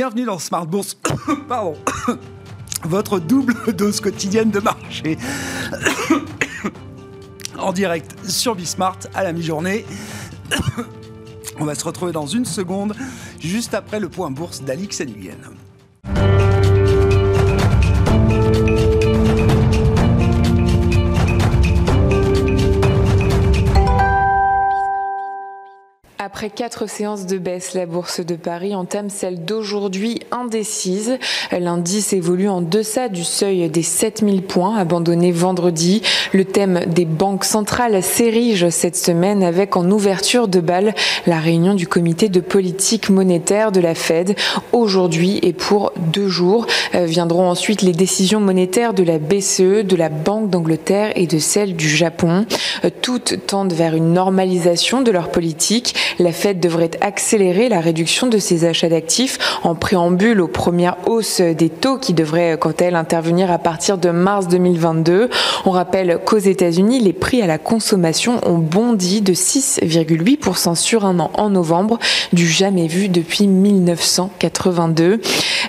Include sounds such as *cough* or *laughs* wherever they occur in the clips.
Bienvenue dans Smart Bourse. *coughs* Pardon. *coughs* Votre double dose quotidienne de marché. *coughs* en direct sur Bismart à la mi-journée. On va se retrouver dans une seconde, juste après le point bourse d'Alix Nguyen. Après quatre séances de baisse, la bourse de Paris entame celle d'aujourd'hui indécise. L'indice évolue en deçà du seuil des 7000 points abandonnés vendredi. Le thème des banques centrales s'érige cette semaine avec en ouverture de balle la réunion du comité de politique monétaire de la Fed aujourd'hui et pour deux jours. Euh, viendront ensuite les décisions monétaires de la BCE, de la Banque d'Angleterre et de celle du Japon. Euh, toutes tendent vers une normalisation de leur politique. Fed devrait accélérer la réduction de ses achats d'actifs en préambule aux premières hausses des taux qui devraient, quant à elles, intervenir à partir de mars 2022. On rappelle qu'aux États-Unis, les prix à la consommation ont bondi de 6,8% sur un an en novembre, du jamais vu depuis 1982.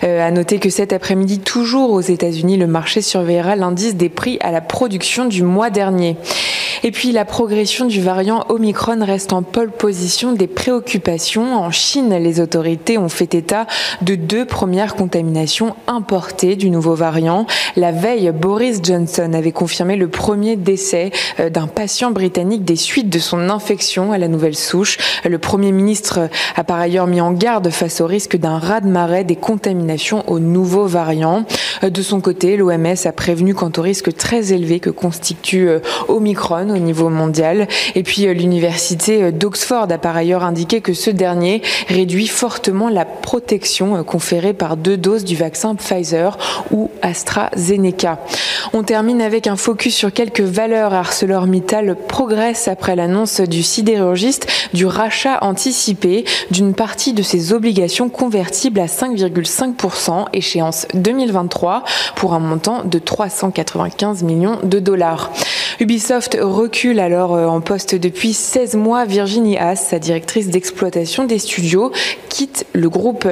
Euh, à noter que cet après-midi, toujours aux États-Unis, le marché surveillera l'indice des prix à la production du mois dernier. Et puis la progression du variant Omicron reste en pole position des préoccupations. En Chine, les autorités ont fait état de deux premières contaminations importées du nouveau variant. La veille, Boris Johnson avait confirmé le premier décès euh, d'un patient britannique des suites de son infection à la nouvelle souche. Le Premier ministre a par ailleurs mis en garde face au risque d'un raz-de-marée des contaminations au nouveau variant. Euh, de son côté, l'OMS a prévenu quant au risque très élevé que constitue euh, Omicron au niveau mondial. Et puis l'université d'Oxford a par ailleurs indiqué que ce dernier réduit fortement la protection conférée par deux doses du vaccin Pfizer ou AstraZeneca. On termine avec un focus sur quelques valeurs. ArcelorMittal progresse après l'annonce du sidérurgiste du rachat anticipé d'une partie de ses obligations convertibles à 5,5% échéance 2023 pour un montant de 395 millions de dollars. Ubisoft recule alors euh, en poste depuis 16 mois. Virginie Haas, sa directrice d'exploitation des studios, quitte le groupe.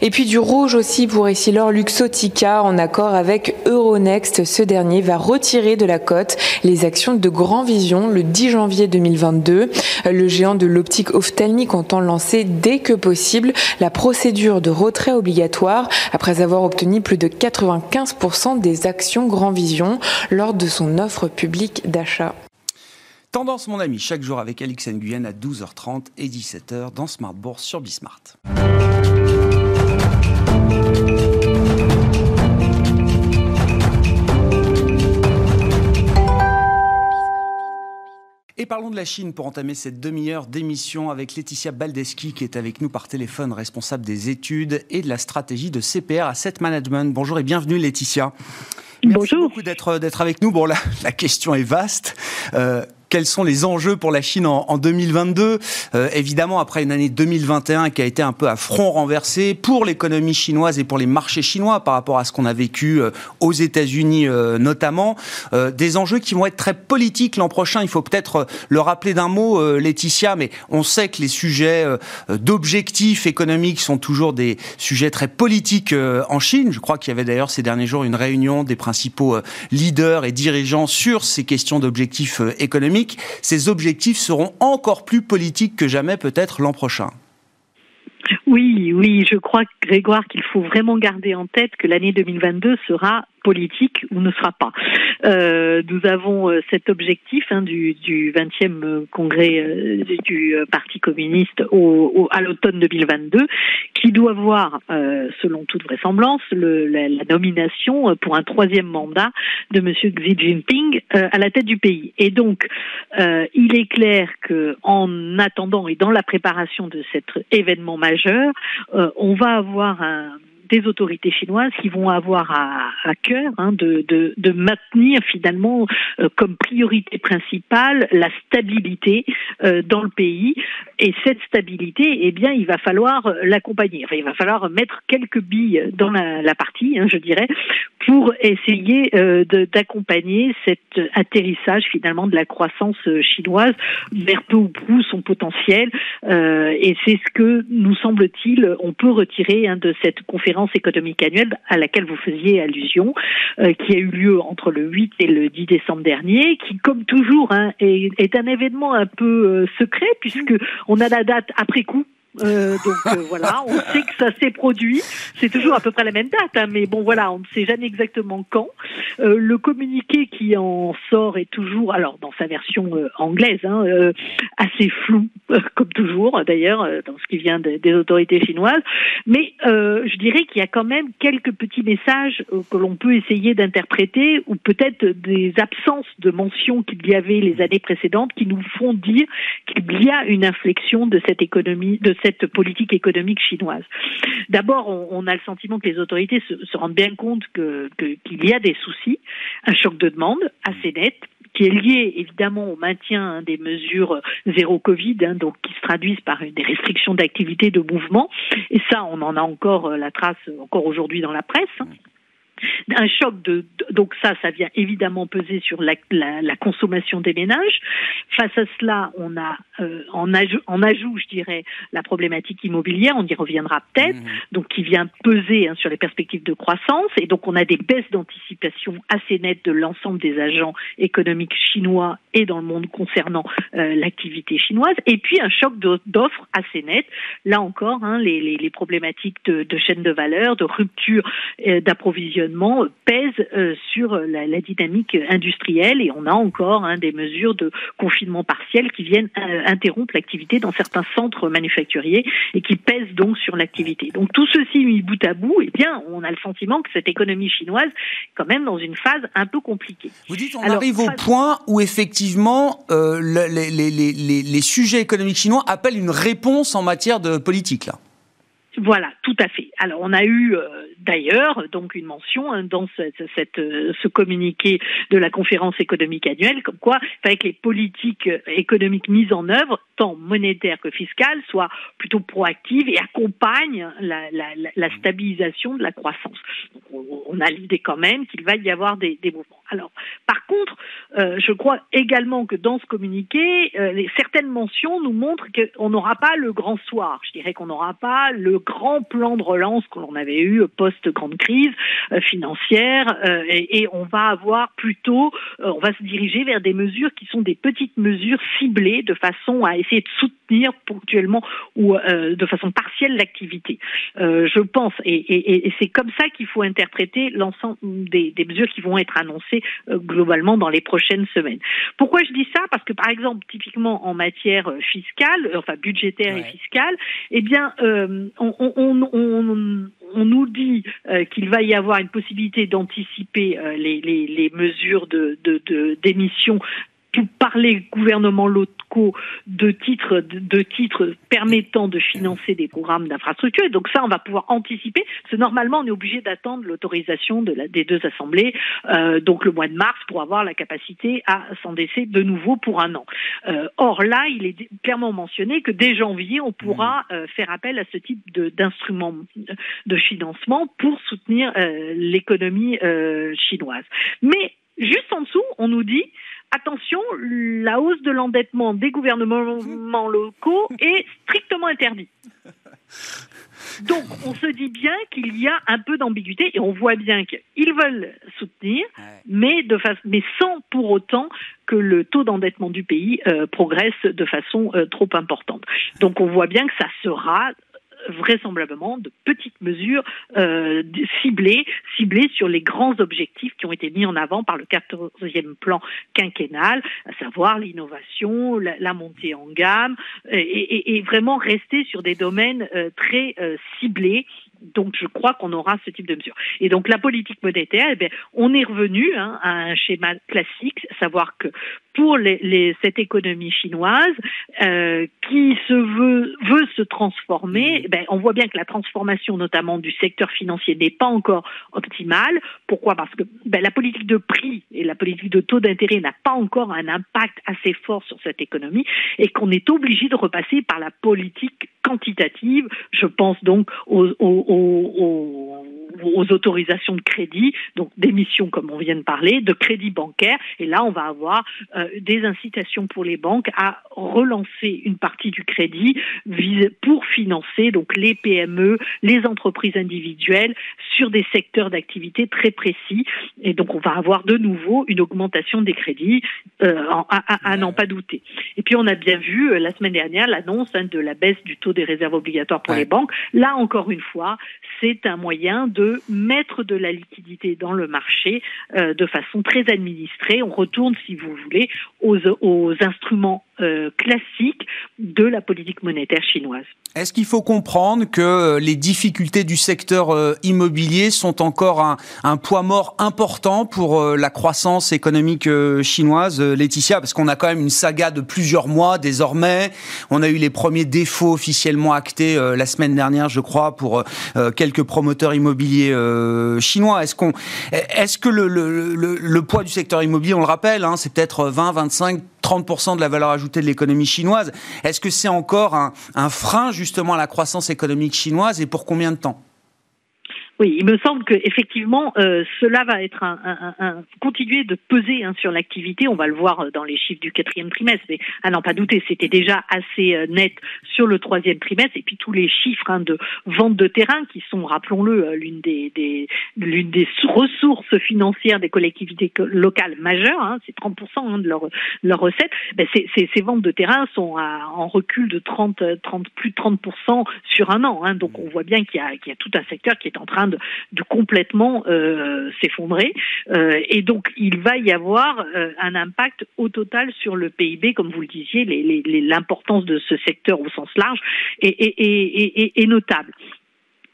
Et puis du rouge aussi pour Essilor Luxotica en accord avec Euronext. Ce dernier va retirer de la cote les actions de Grand Vision le 10 janvier 2022. Le géant de l'optique ophtalmique entend lancer dès que possible la procédure de retrait obligatoire après avoir obtenu plus de 95% des actions Grand Vision lors de son offre publique d'achat. Tendance, mon ami, chaque jour avec Alix Nguyen à 12h30 et 17h dans Smart Bourse sur Bismart. Et parlons de la Chine pour entamer cette demi-heure d'émission avec Laetitia Baldeschi qui est avec nous par téléphone, responsable des études et de la stratégie de CPR Asset Management. Bonjour et bienvenue Laetitia. Merci beaucoup d'être avec nous. Bon, la, la question est vaste. Euh, quels sont les enjeux pour la Chine en, 2022 euh, Évidemment, après une année 2021 qui a été un peu à front renversé pour l'économie chinoise et pour les marchés chinois par rapport à ce qu'on a vécu euh, aux États-Unis euh, notamment, des enjeux qui vont être très politiques l'an prochain. Il faut peut-être le rappeler d'un mot, Laetitia, mais on sait que les sujets d'objectifs économiques sont toujours des sujets très politiques en Chine. Je crois qu'il y avait d'ailleurs ces derniers jours une réunion des principaux leaders et dirigeants sur ces questions d'objectifs économiques ces objectifs seront encore plus politiques que jamais peut-être l'an prochain. Oui, oui, je crois, Grégoire, qu'il faut vraiment garder en tête que l'année 2022 sera politique ou ne sera pas. Euh, nous avons euh, cet objectif hein, du, du 20e congrès euh, du Parti communiste au, à l'automne 2022 qui doit voir, selon toute vraisemblance, le, la, nomination pour un troisième mandat de M. Xi Jinping à la tête du pays. Et donc, il est clair que en attendant et dans la préparation de cet événement majeur, on va avoir un des autorités chinoises qui vont avoir à, cœur hein, de, de, maintenir finalement euh, comme priorité principale la stabilité euh, dans le pays. Et cette stabilité, eh bien, il va falloir l'accompagner. Il va falloir mettre quelques billes dans la, partie, hein, je dirais, pour essayer euh, d'accompagner cet atterrissage finalement de la croissance chinoise vers peu ou prou son potentiel. Et c'est ce que nous semble-t-il on peut retirer hein, de cette conférence économique annuelle à laquelle vous faisiez allusion, euh, qui a eu lieu entre le 8 et le 10 décembre dernier, qui comme toujours hein, est, est, un événement un peu euh, secret puisque on a la date après coup euh, donc euh, voilà, on *laughs* sait que ça s'est produit. C'est toujours à peu près la même date, hein, mais bon voilà, on ne sait jamais exactement quand. Euh, le communiqué qui en sort est toujours, alors dans sa version euh, anglaise, hein, assez flou, *laughs* comme toujours d'ailleurs, dans ce qui vient des autorités chinoises. Mais je dirais qu'il y a quand même quelques petits messages que l'on peut essayer d'interpréter, ou peut-être des absences de mention qu'il y avait les années précédentes, qui nous font dire qu'il y a une inflexion de cette économie, de cette politique économique chinoise. D'abord, on, a le sentiment que les autorités se, rendent bien compte qu'il y a des soucis, un choc de demande assez net, qui est lié évidemment au maintien hein, des mesures zéro Covid, hein, donc qui se traduisent par des restrictions d'activité, de mouvement. Et ça, on en a encore euh, la trace encore aujourd'hui dans la presse. Hein un choc de, donc ça, ça vient évidemment peser sur la, la, la consommation des ménages. Face à cela, on a euh, en, ajout, en ajout, je dirais, la problématique immobilière. On y reviendra peut-être. Mmh. Donc qui vient peser hein, sur les perspectives de croissance. Et donc on a des baisses d'anticipation assez nettes de l'ensemble des agents économiques chinois et dans le monde concernant euh, l'activité chinoise. Et puis un choc d'offres assez net. Là encore, hein, les, les, les, problématiques de, de chaîne de valeur, de rupture euh, d'approvisionnement pèse euh, sur la, dynamique industrielle et on a encore hein, des mesures de confinement partiel qui viennent euh, interrompre l'activité dans certains centres manufacturiers et qui pèsent donc sur l'activité. Donc tout ceci mis bout à bout, eh bien, on a le sentiment que cette économie chinoise est quand même dans une phase un peu compliquée. Vous dites on arrive au point où effectivement euh, les, les, les, les sujets économiques chinois appellent une réponse en matière de politique là. Voilà, tout à fait. Alors on a eu euh, d'ailleurs donc une mention hein, dans euh, ce communiqué de la conférence économique annuelle, comme quoi il fallait que les politiques économiques mises en œuvre, tant monétaires que fiscales, soient plutôt proactives et accompagnent la, stabilisation de la croissance. On, a l'idée quand même qu'il va y avoir des, mouvements. Alors, par contre, euh, je crois également que dans ce communiqué, certaines mentions nous montrent qu'on n'aura pas le grand soir. Je dirais qu'on n'aura pas le grand plan de relance que l'on avait eu post-grande crise euh, financière euh, et, on va avoir plutôt, euh, on va se diriger vers des mesures qui sont des petites mesures ciblées de façon à essayer de soutenir ponctuellement ou de façon partielle l'activité. je pense, et, c'est comme ça qu'il faut interpréter l'ensemble des, mesures qui vont être annoncées globalement dans les prochaines semaines. Pourquoi je dis ça? Parce que par exemple, typiquement en matière fiscale, enfin budgétaire et fiscale, eh bien, on, on, nous dit euh, qu'il va y avoir une possibilité d'anticiper euh, les, mesures d'émission par les gouvernements locaux de titres, de, titres permettant de financer des programmes d'infrastructure. Et donc ça, on va pouvoir anticiper, parce que normalement, on est obligé d'attendre l'autorisation de la, des deux assemblées, euh, donc le mois de mars, pour avoir la capacité à s'endesser de nouveau pour un an. Euh, or là, il est clairement mentionné que dès janvier, on pourra mmh. euh, faire appel à ce type d'instrument de, de, financement pour soutenir euh, l'économie euh, chinoise. Mais juste en dessous, on nous dit attention, la hausse de l'endettement des gouvernements locaux *laughs* est strictement interdite. Donc, on se dit bien qu'il y a un peu d'ambiguïté et on voit bien qu'ils veulent soutenir, mais, de mais sans pour autant que le taux d'endettement du pays euh, progresse de façon euh, trop importante. Donc, on voit bien que ça sera vraisemblablement de petites mesures euh, ciblées, ciblées sur les grands objectifs qui ont été mis en avant par le 14e plan quinquennal, à savoir l'innovation, la, montée en gamme, et, vraiment rester sur des domaines euh, très euh, ciblés donc je crois qu'on aura ce type de mesures. Et donc la politique monétaire, eh bien, on est revenu hein, à un schéma classique, savoir que pour les, cette économie chinoise euh, qui se veut, veut se transformer, ben, on voit bien que la transformation notamment du secteur financier n'est pas encore optimale. Pourquoi? Parce que ben, la politique de prix et la politique de taux d'intérêt n'a pas encore un impact assez fort sur cette économie et qu'on est obligé de repasser par la politique quantitative. Je pense donc aux, aux, aux autorisations de crédit, donc d'émissions comme on vient de parler, de crédit bancaire. Et là, on va avoir euh, des incitations pour les banques à relancer une partie du crédit pour financer donc les PME, les entreprises individuelles sur des secteurs d'activité très précis. Et donc, on va avoir de nouveau une augmentation des crédits, euh, à, n'en pas douter. Et puis, on a bien vu euh, la semaine dernière l'annonce hein, de la baisse du taux des réserves obligatoires pour les banques. Là, encore une fois, c'est un moyen de mettre de la liquidité dans le marché euh, de façon très administrée. On retourne, si vous voulez, aux, aux instruments euh, classique de la politique monétaire chinoise. Est-ce qu'il faut comprendre que euh, les difficultés du secteur euh, immobilier sont encore un, poids mort important pour la croissance économique chinoise, Laetitia? Parce qu'on a quand même une saga de plusieurs mois désormais. On a eu les premiers défauts officiellement actés la semaine dernière, je crois, pour quelques promoteurs immobiliers chinois. Est-ce qu'on, est-ce que le, le, le, poids du secteur immobilier, on le rappelle, hein, c'est peut-être 20, 25 30% de la valeur ajoutée de l'économie chinoise. Est-ce que c'est encore un, un frein justement à la croissance économique chinoise et pour combien de temps? Oui, il me semble que effectivement, euh, cela va être un, un, un, continuer de peser hein, sur l'activité. On va le voir dans les chiffres du quatrième trimestre, mais à n'en pas douter, c'était déjà assez euh, net sur le troisième trimestre. Et puis tous les chiffres hein, de vente de terrain, qui sont, rappelons-le, euh, l'une des, des l'une des ressources financières des collectivités locales majeures, hein, c'est 30% hein, de leurs leur recettes. Ben, ces, ces, ventes de terrain sont à, en recul de 30, 30, plus de 30% sur un an. Hein, donc on voit bien qu'il y, a, qu'il y a tout un secteur qui est en train de, complètement euh, s'effondrer. Euh, et donc, il va y avoir euh, un impact au total sur le PIB, comme vous le disiez, l'importance de ce secteur au sens large est notable.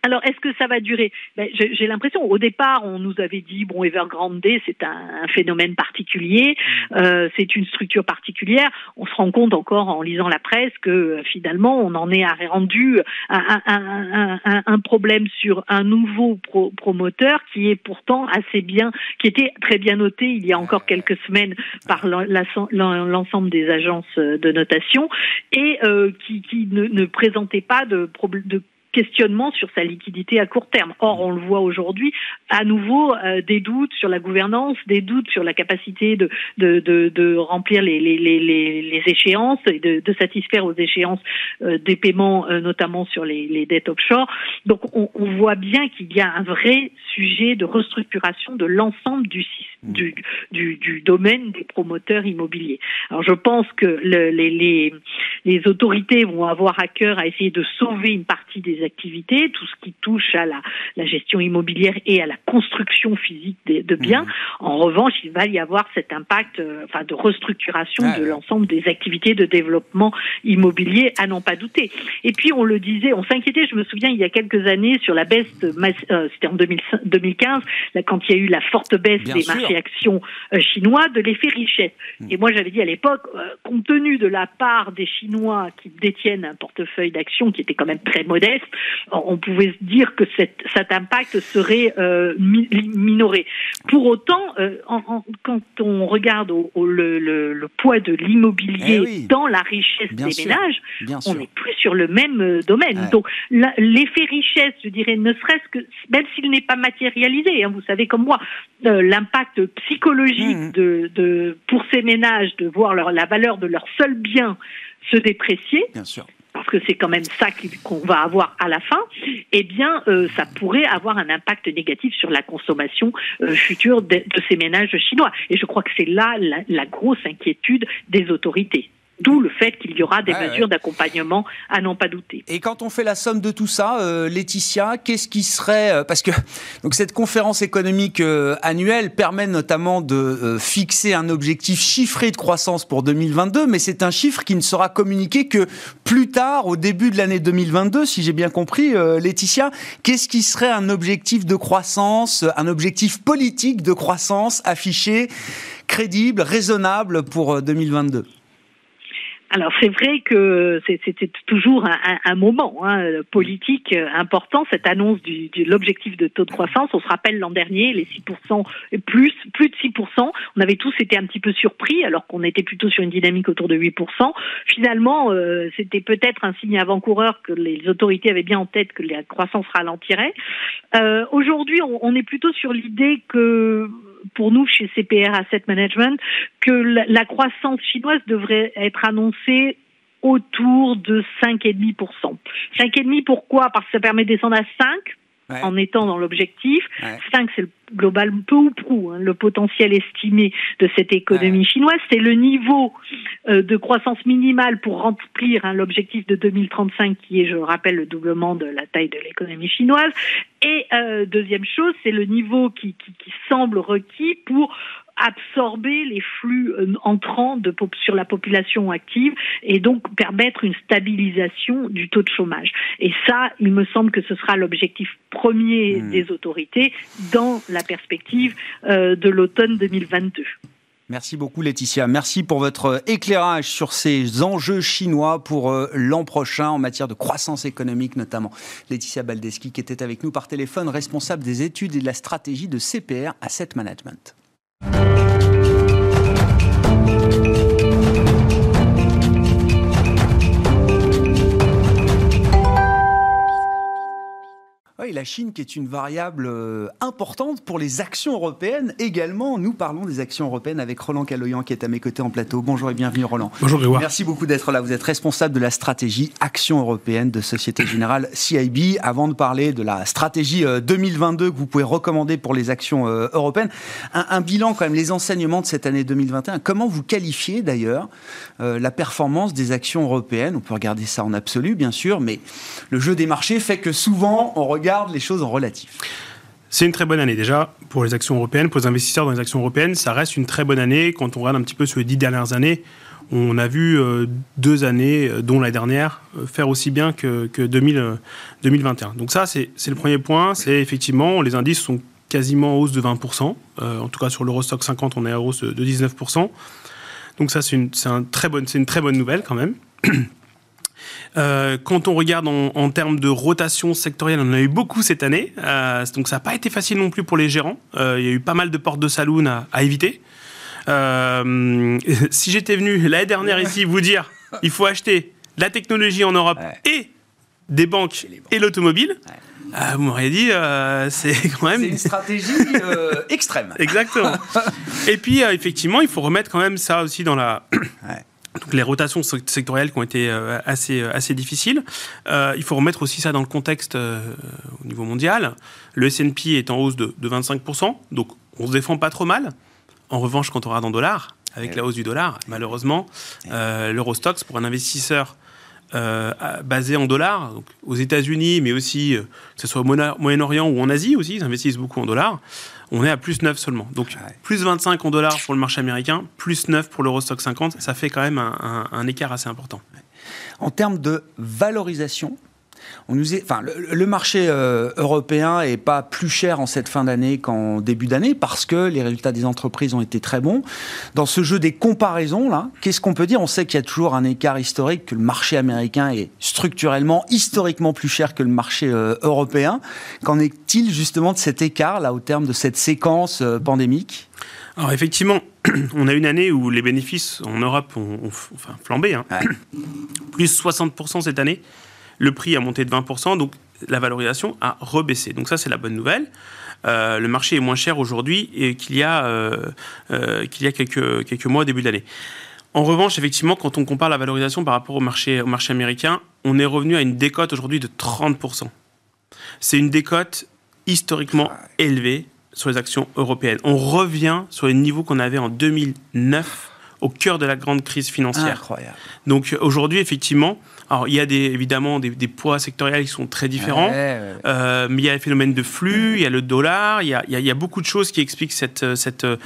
Alors, est-ce que ça va durer? Ben, J'ai l'impression, au départ, on nous avait dit, bon, Evergrande, c'est un, phénomène particulier, mm. euh, c'est une structure particulière. On se rend compte encore en lisant la presse que euh, finalement, on en est rendu un, un, un, un problème sur un nouveau promoteur qui est pourtant assez bien, qui était très bien noté il y a encore quelques semaines par l'ensemble des agences de notation et euh, qui, qui ne, ne, présentait pas de, de questionnement sur sa liquidité à court terme. Or, on le voit aujourd'hui, à nouveau, euh, des doutes sur la gouvernance, des doutes sur la capacité de, de, de, de remplir les, les, les, les, échéances et de, de, satisfaire aux échéances euh, des paiements, euh, notamment sur les, les dettes offshore. Donc, on, on voit bien qu'il y a un vrai sujet de restructuration de l'ensemble du, mmh. du, du, du, domaine des promoteurs immobiliers. Alors, je pense que le, les, les, les autorités vont avoir à cœur à essayer de sauver une partie des activités, tout ce qui touche à la, la gestion immobilière et à la construction physique de, de biens. Mmh. En revanche, il va y avoir cet impact euh, enfin, de restructuration de l'ensemble des activités de développement immobilier, à n'en pas douter. Et puis, on le disait, on s'inquiétait, je me souviens, il y a quelques années, sur la baisse, de, euh, c'était en 2015, là, quand il y a eu la forte baisse des marchés actions euh, chinois, de l'effet richesse. Mmh. Et moi, j'avais dit à l'époque, compte tenu de la part des Chinois qui détiennent un portefeuille d'actions qui était quand même très modeste, on pouvait se dire que cet impact serait euh, minoré. Pour autant, euh, quand on regarde le, poids de l'immobilier eh dans la richesse des ménages, on n'est plus sur le même euh, domaine. Donc l'effet richesse, je dirais, ne serait-ce que, même s'il n'est pas matérialisé, hein, vous savez comme moi, l'impact psychologique mmh. de, pour ces ménages de voir la valeur de leur seul bien se déprécier. Bien sûr parce que c'est quand même ça qu'on va avoir à la fin, eh bien, euh, ça pourrait avoir un impact négatif sur la consommation euh, future de, ces ménages chinois. Et je crois que c'est là la, grosse inquiétude des autorités. D'où le fait qu'il y aura des mesures d'accompagnement à n'en pas douter. Et quand on fait la somme de tout ça, euh, Laetitia, qu'est-ce qui serait euh, parce que *laughs* donc cette conférence économique euh, annuelle permet notamment de fixer un objectif chiffré de croissance pour 2022, mais c'est un chiffre qui ne sera communiqué que plus tard, au début de l'année 2022, si j'ai bien compris, Laetitia. Qu'est-ce qui serait un objectif de croissance, un objectif politique de croissance affiché, crédible, raisonnable pour 2022 alors c'est vrai que c'était toujours un, moment hein, politique important, cette annonce du, de l'objectif de taux de croissance. On se rappelle l'an dernier, les 6%, plus, plus de 6%. On avait tous été un petit peu surpris alors qu'on était plutôt sur une dynamique autour de 8%. Finalement, euh, c'était peut-être un signe avant-coureur que les autorités avaient bien en tête que la croissance ralentirait. Euh, Aujourd'hui, on, on est plutôt sur l'idée que pour nous chez CPR Asset Management que la, croissance chinoise devrait être annoncée autour de 5,5%. 5,5% pourquoi? Parce que ça permet de descendre à 5 en étant dans l'objectif. 5, c'est le global peu ou prou, hein, le potentiel estimé de cette économie chinoise. C'est le niveau euh, de croissance minimale pour remplir hein, l'objectif de 2035 qui est, je rappelle, le doublement de la taille de l'économie chinoise. Et euh, deuxième chose, c'est le niveau qui, qui, qui semble requis pour absorber les flux euh, entrants de, sur la population active et donc permettre une stabilisation du taux de chômage. Et ça, il me semble que ce sera l'objectif premier hmm. des autorités dans la perspective euh, de l'automne 2022. Merci beaucoup Laetitia. Merci pour votre éclairage sur ces enjeux chinois pour euh, l'an prochain en matière de croissance économique notamment. Laetitia Baldeschi qui était avec nous par téléphone, responsable des études et de la stratégie de CPR Asset Management. Thank you. Oui, la Chine qui est une variable euh, importante pour les actions européennes également. Nous parlons des actions européennes avec Roland Caloyan qui est à mes côtés en plateau. Bonjour et bienvenue Roland. Bonjour Grégoire. Merci beaucoup d'être là. Vous êtes responsable de la stratégie Action européenne de Société Générale CIB. Avant de parler de la stratégie 2022 euh, que vous pouvez recommander pour les actions euh, européennes, un, bilan quand même, les enseignements de cette année 2021. Comment vous qualifiez d'ailleurs la performance des actions européennes? On peut regarder ça en absolu bien sûr, mais le jeu des marchés fait que souvent on regarde les choses en relatif c'est une très bonne année déjà pour les actions européennes, pour les investisseurs dans les actions européennes. Ça reste une très bonne année. Quand on regarde un petit peu sur les dix dernières années, on a vu euh, deux années, euh, dont la dernière, euh, faire aussi bien que, que 2021. Donc ça, c'est le premier point. C'est effectivement, les indices sont quasiment en hausse de 20%. en tout cas, sur l'Eurostock 50, on est en hausse de 19%. Donc ça, c'est une, un une très bonne nouvelle quand même. *clears throat* Euh, quand on regarde en, termes de rotation sectorielle, on en a eu beaucoup cette année. Euh, donc ça n'a pas été facile non plus pour les gérants. Euh, il y a eu pas mal de portes de saloon à, éviter. *laughs* si j'étais venu l'année dernière ici vous dire il faut acheter la technologie en Europe et des banques et l'automobile, vous m'auriez dit, c'est *laughs* quand même. C'est une stratégie *laughs* extrême. Exactement. Et puis, effectivement, il faut remettre quand même ça aussi dans la, *clears throat* donc les rotations sectorielles qui ont été euh, assez, euh, assez difficiles. Euh, il faut remettre aussi ça dans le contexte au niveau mondial. Le S&P est en hausse de, 25%, donc on se défend pas trop mal. En revanche, quand on regarde en dollars, avec la hausse du dollar, malheureusement, l'Eurostox, pour un investisseur basé en dollars, donc aux États-Unis, mais aussi que ce soit au Moyen-Orient ou en Asie aussi, ils investissent beaucoup en dollars on est à plus 9 seulement. Donc plus 25 en dollars pour le marché américain, plus 9 pour l'Eurostock 50, ça fait quand même un écart assez important. En termes de valorisation, on nous enfin, le, marché euh, européen est pas plus cher en cette fin d'année qu'en début d'année parce que les résultats des entreprises ont été très bons. Dans ce jeu des comparaisons, là, qu'est-ce qu'on peut dire? On sait qu'il y a toujours un écart historique, que le marché américain est structurellement, historiquement plus cher que le marché euh, européen. Qu'en est-il justement de cet écart, là, au terme de cette séquence euh, pandémique? Alors effectivement, *clears throat* on a une année où les bénéfices en Europe ont, flambé, hein. plus 60% cette année le prix a monté de 20%, donc la valorisation a rebaissé. Donc ça, c'est la bonne nouvelle. Euh, le marché est moins cher aujourd'hui qu'il y a, euh, euh, qu'il y a quelques, quelques mois au début de l'année. En revanche, effectivement, quand on compare la valorisation par rapport au marché, au marché américain, on est revenu à une décote aujourd'hui de 30%. C'est une décote historiquement élevée sur les actions européennes. On revient sur les niveaux qu'on avait en 2009 au cœur de la grande crise financière. Incroyable. Donc aujourd'hui, effectivement, alors il y a des, évidemment des, poids sectoriels qui sont très différents, euh, mais il y a le phénomène de flux, il y a le dollar, il y a, il y a, beaucoup de choses qui expliquent cette, cette, euh,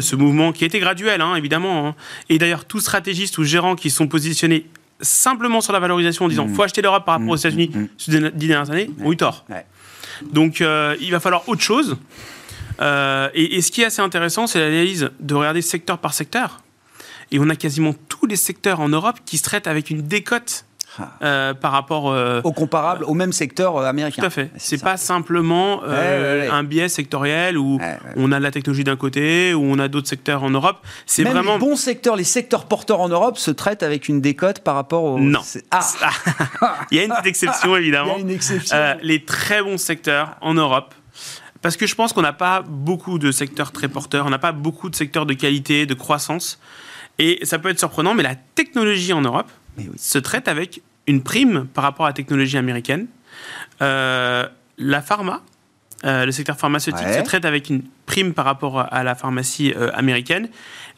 ce mouvement qui a été graduel, hein, évidemment. Hein. Et d'ailleurs, tous stratégistes ou gérants qui sont positionnés simplement sur la valorisation en disant mmh. faut acheter l'Europe par rapport aux mmh, États-Unis mmh, ces dix dernières années ont eu tort. Donc euh, il va falloir autre chose. et, et, ce qui est assez intéressant, c'est l'analyse de regarder secteur par secteur. Et on a quasiment tous les secteurs en Europe qui se traitent avec une décote ah. Euh, par rapport euh, au comparable, au même secteur euh, américain. Tout à fait. C'est pas simplement un biais sectoriel où on a la technologie d'un côté, où on a d'autres secteurs en Europe. C'est vraiment les bons secteurs, les secteurs porteurs en Europe se traitent avec une décote par rapport au. Non. Ah. Il y a une exception évidemment. *laughs* Il y a une exception. les très bons secteurs en Europe. Parce que je pense qu'on n'a pas beaucoup de secteurs très porteurs, on n'a pas beaucoup de secteurs de qualité, de croissance. Et ça peut être surprenant, mais la technologie en Europe se traite avec une prime par rapport à la technologie américaine. Euh, la pharma, euh, le secteur pharmaceutique se traite avec une prime par rapport à la pharmacie euh, américaine.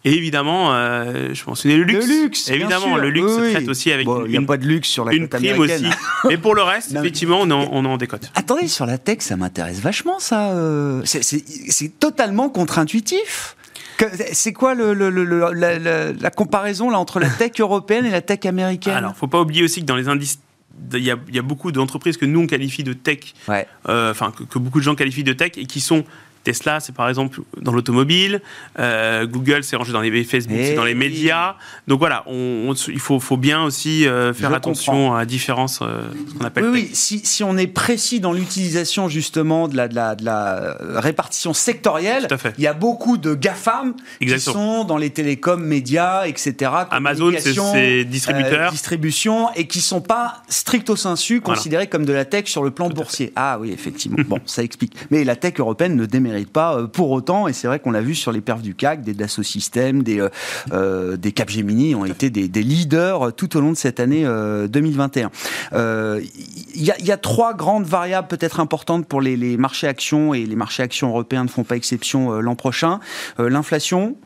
Et évidemment, je mentionnais le luxe. Le luxe, évidemment, le luxe se traite aussi avec une, il a pas de luxe sur la une prime aussi. Mais pour le reste, *laughs* effectivement, on, en, on en décote. Attendez, sur la tech, ça m'intéresse vachement, ça. C'est totalement contre-intuitif. C'est quoi le, la, comparaison là, entre la *laughs* tech européenne et la tech américaine? Alors, faut pas oublier aussi que dans les indices il y, a, beaucoup d'entreprises que nous on qualifie de tech, euh, enfin que, beaucoup de gens qualifient de tech et qui sont Tesla, c'est par exemple dans l'automobile. Euh, Google, c'est rangé dans les Facebook, c'est dans les médias. Donc voilà, il faut, faut, bien aussi euh, faire attention à la différence, euh, ce qu'on appelle. Oui, oui. Si, si, on est précis dans l'utilisation justement de la, de la, de la répartition sectorielle, il y a beaucoup de GAFAM qui sont dans les télécoms, médias, etc. Amazon, c'est distributeurs. distribution, et qui sont pas stricto sensu considérés comme de la tech sur le plan boursier. Ah oui, effectivement. bon, ça explique. Mais la tech européenne ne démérite mérite pas euh, pour autant. Et c'est vrai qu'on l'a vu sur les perfs du CAC, des Dassault Systèmes, des, euh, euh, des Capgemini ont été des, leaders tout au long de cette année 2021. Il y, a, trois grandes variables peut-être importantes pour les, les, marchés actions et les marchés actions européens ne font pas exception l'an prochain. L'inflation,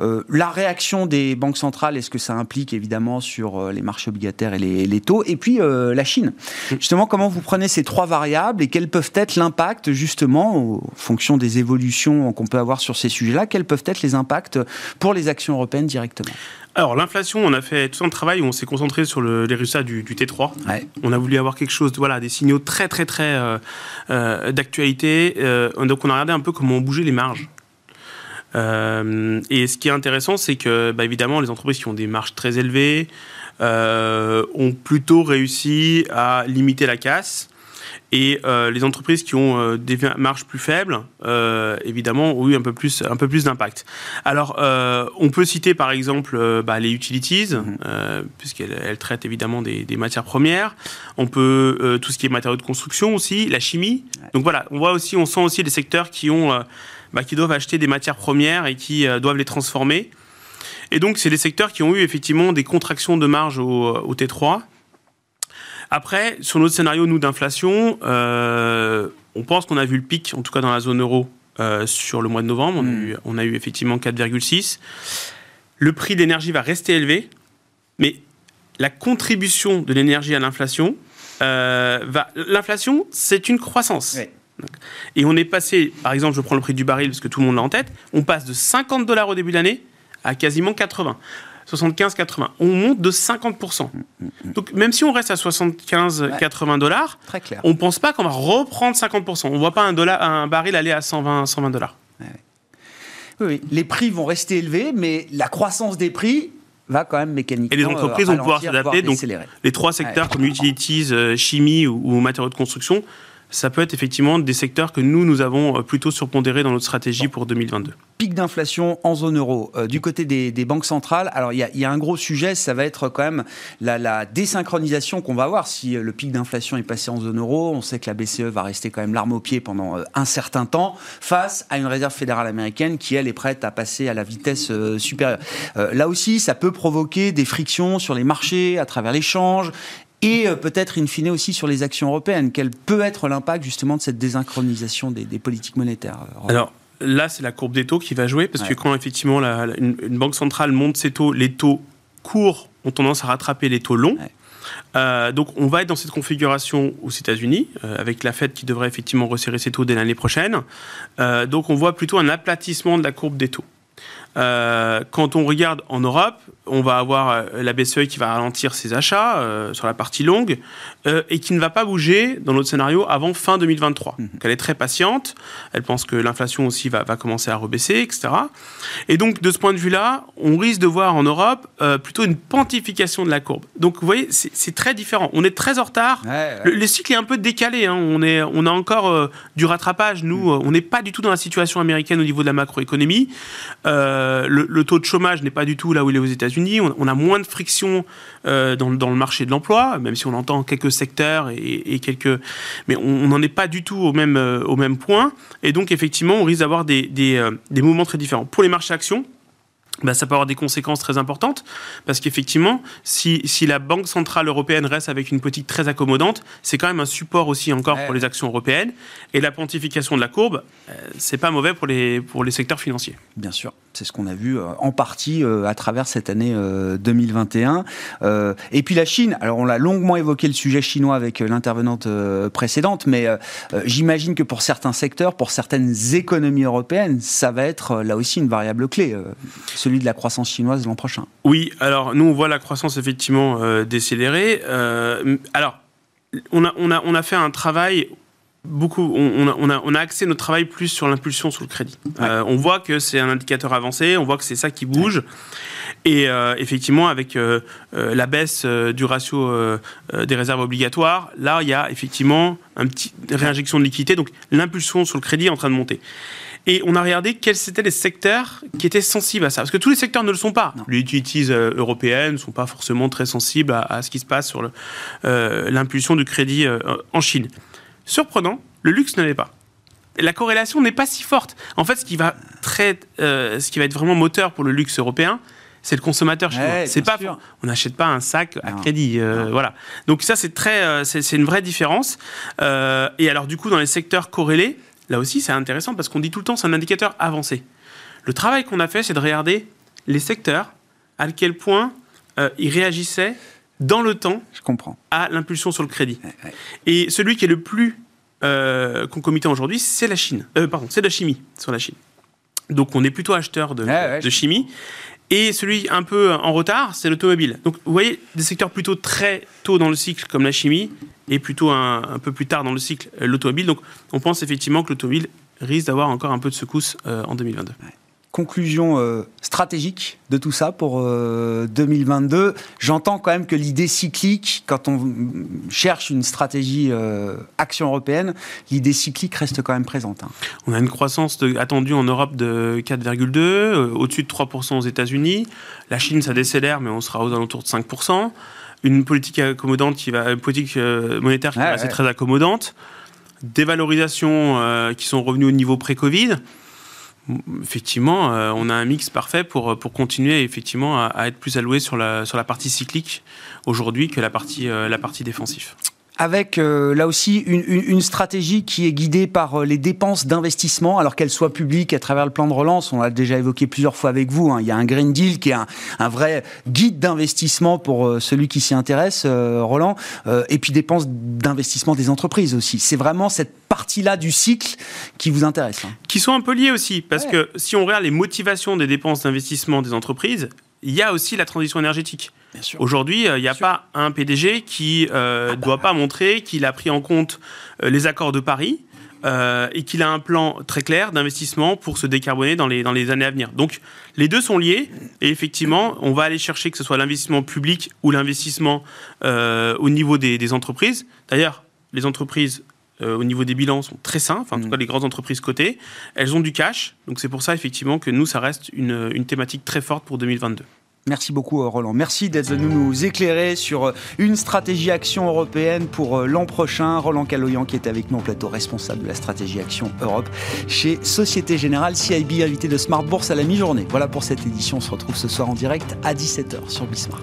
la réaction des banques centrales, est-ce que ça implique évidemment sur les marchés obligataires et les, les taux, et puis la Chine. Justement, comment vous prenez ces trois variables et quels peuvent être l'impact justement en fonction des évolutions qu'on peut avoir sur ces sujets-là, quels peuvent être les impacts pour les actions européennes directement? Alors l'inflation, on a fait tout un travail où on s'est concentré sur le, les résultats du, T3. On a voulu avoir quelque chose, voilà, des signaux très très très euh, euh, d'actualité. Euh, donc on a regardé un peu comment bouger les marges. et ce qui est intéressant, c'est que bah, évidemment les entreprises qui ont des marges très élevées ont plutôt réussi à limiter la casse. Et euh, les entreprises qui ont euh, des marges plus faibles, euh, évidemment, ont eu un peu plus, un peu plus d'impact. Alors, on peut citer par exemple bah, les utilities, mm-hmm. puisqu'elles traitent évidemment des, matières premières. On peut tout ce qui est matériaux de construction aussi, la chimie. Donc voilà, on voit aussi, on sent aussi des secteurs qui ont, bah, qui doivent acheter des matières premières et qui doivent les transformer. Et donc, c'est des secteurs qui ont eu effectivement des contractions de marge au, au T3 après, sur notre scénario, nous, d'inflation, euh, on pense qu'on a vu le pic, en tout cas dans la zone euro, euh, sur le mois de novembre. On, a, eu, effectivement 4,6. Le prix de l'énergie va rester élevé, mais la contribution de l'énergie à l'inflation euh, va. L'inflation, c'est une croissance. Et on est passé, par exemple, je prends le prix du baril parce que tout le monde l'a en tête, on passe de 50 dollars au début de l'année à quasiment 80. 75-80. On monte de 50%. Donc même si on reste à 75-80 dollars, on ne pense pas qu'on va reprendre 50%. On ne voit pas un, dollar, un baril aller à 120, 120 dollars. Oui, les prix vont rester élevés, mais la croissance des prix va quand même mécaniquement. Et les entreprises vont pouvoir s'adapter. Donc, les trois secteurs comme utilities, euh, chimie ou, ou matériaux de construction ça peut être effectivement des secteurs que nous, nous avons euh, plutôt surpondérés dans notre stratégie pour 2022. Pic d'inflation en zone euro. Euh, du côté des, banques centrales, alors il y, a un gros sujet, ça va être quand même la, désynchronisation qu'on va avoir si euh, le pic d'inflation est passé en zone euro. On sait que la BCE va rester quand même l'arme au pied pendant un certain temps face à une réserve fédérale américaine qui, elle, est prête à passer à la vitesse supérieure. là aussi, ça peut provoquer des frictions sur les marchés à travers l'échange et euh, peut-être in fine aussi sur les actions européennes. Quel peut être l'impact justement de cette désynchronisation des, politiques monétaires Alors, là, c'est la courbe des taux qui va jouer, parce que quand effectivement une, banque centrale monte ses taux, les taux courts ont tendance à rattraper les taux longs. Euh, donc on va être dans cette configuration aux États-Unis, euh, avec la Fed qui devrait effectivement resserrer ses taux dès l'année prochaine. Euh, donc on voit plutôt un aplatissement de la courbe des taux. Quand on regarde en Europe, on va avoir euh, la BCE qui va ralentir ses achats euh, sur la partie longue euh, et qui ne va pas bouger dans notre scénario avant fin 2023. Mhm. Elle est très patiente, elle pense que l'inflation aussi va, va, commencer à rebaisser, etc. Et donc de ce point de vue-là, on risque de voir en Europe plutôt une pontification de la courbe. Donc vous voyez, c'est très différent. On est très en retard. Le, cycle est un peu décalé. Hein. On, est, on a encore du rattrapage. Nous, mhm. on n'est pas du tout dans la situation américaine au niveau de la macroéconomie. Le, le, taux de chômage n'est pas du tout là où il est aux États-Unis on, a moins de friction euh, dans, le marché de l'emploi, même si on entend quelques secteurs et, quelques, mais on n'en est pas du tout au même euh, au même point. Et donc effectivement, on risque d'avoir des, des, euh, des mouvements très différents. Pour les marchés actions, bah, ça peut avoir des conséquences très importantes, parce qu'effectivement, si, si, la Banque Centrale Européenne reste avec une politique très accommodante, c'est quand même un support aussi encore pour les actions européennes. Et la pontification de la courbe, c'est pas mauvais pour les, pour les secteurs financiers. Bien sûr. C'est ce qu'on a vu euh, en partie euh, à travers cette année 2021. Euh, et puis la Chine, alors on l'a longuement évoqué le sujet chinois avec l'intervenante précédente, mais j'imagine que pour certains secteurs, pour certaines économies européennes, ça va être là aussi une variable clé, celui de la croissance chinoise l'an prochain. Oui, alors nous on voit la croissance effectivement décélérer. alors on a, on, a, on a fait un travail beaucoup, on, a, on, a, axé notre travail plus sur l'impulsion sur le crédit. Euh, on voit que c'est un indicateur avancé, on voit que c'est ça qui bouge. Et euh, effectivement, avec euh, la baisse du ratio des réserves obligatoires, là, il y a effectivement une petite réinjection de liquidité. Donc, l'impulsion sur le crédit est en train de monter. Et on a regardé quels étaient les secteurs qui étaient sensibles à ça. Parce que tous les secteurs ne le sont pas. Les utilities européennes ne sont pas forcément très sensibles à, à ce qui se passe sur l'impulsion du crédit en Chine. Surprenant, le luxe ne l'est pas. La corrélation n'est pas si forte. En fait, ce qui va très, euh, ce qui va être vraiment moteur pour le luxe européen, c'est le consommateur chinois. c'est pas, on n'achète pas un sac à crédit, euh, voilà. Donc ça, c'est très, euh, c'est une vraie différence. et alors du coup, dans les secteurs corrélés, là aussi, c'est intéressant parce qu'on dit tout le temps, c'est un indicateur avancé. Le travail qu'on a fait, c'est de regarder les secteurs, à quel point ils réagissaient dans le temps Je comprends. à l'impulsion sur le crédit. Et celui qui est le plus euh, concomitant aujourd'hui, c'est la Chine. Euh, pardon, c'est la chimie sur la Chine. Donc on est plutôt acheteur de, de chimie. Et celui un peu en retard, c'est l'automobile. Donc vous voyez, des secteurs plutôt très tôt dans le cycle, comme la chimie, et plutôt un, peu plus tard dans le cycle, euh, l'automobile. Donc on pense effectivement que l'automobile risque d'avoir encore un peu de secousse en 2022 conclusion euh, stratégique de tout ça pour 2022 euh, J'entends quand même que l'idée cyclique, quand on cherche une stratégie euh, action européenne, l'idée cyclique reste quand même présente. Hein. On a une croissance attendue en Europe de 4,2, au-dessus de 3% aux États-Unis. La Chine, ça décélère, mais on sera aux alentours de 5%. Une politique accommodante qui va, une politique monétaire qui va rester très accommodante. Des valorisations qui sont revenues au niveau pré-Covid effectivement, euh, on a un mix parfait pour, pour continuer effectivement à, être plus alloué sur la, sur la partie cyclique aujourd'hui que la partie, euh, la partie défensive avec euh, là aussi une, une, stratégie qui est guidée par euh, les dépenses d'investissement, alors qu'elles soient publiques à travers le plan de relance. On l'a déjà évoqué plusieurs fois avec vous. Hein. Il y a un Green Deal qui est un, un vrai guide d'investissement pour euh, celui qui s'y intéresse, Roland, et puis dépenses d'investissement des entreprises aussi. C'est vraiment cette partie-là du cycle qui vous intéresse. Hein. Qui sont un peu liées aussi, parce que si on regarde les motivations des dépenses d'investissement des entreprises, il y a aussi la transition énergétique. Aujourd'hui, euh, il n'y a pas un PDG qui ne euh, ah bah. doit pas montrer qu'il a pris en compte euh, les accords de Paris. et qu'il a un plan très clair d'investissement pour se décarboner dans les, dans les années à venir. Donc les deux sont liés et effectivement, on va aller chercher que ce soit l'investissement public ou l'investissement au niveau des, des entreprises. D'ailleurs, les entreprises au niveau des bilans sont très sains, enfin en tout cas mm. les grandes entreprises cotées, elles ont du cash, donc c'est pour ça effectivement que nous, ça reste une, une thématique très forte pour 2022. Merci beaucoup euh, Roland. Merci d'être venu nous éclairer sur euh, une stratégie action européenne pour euh, l'an prochain. Roland Caloyan qui est avec nous en plateau, responsable de la stratégie action Europe chez Société Générale CIB, invité de Smart Bourse à la mi-journée. Voilà pour cette édition. On se retrouve ce soir en direct à 17h sur Bismart.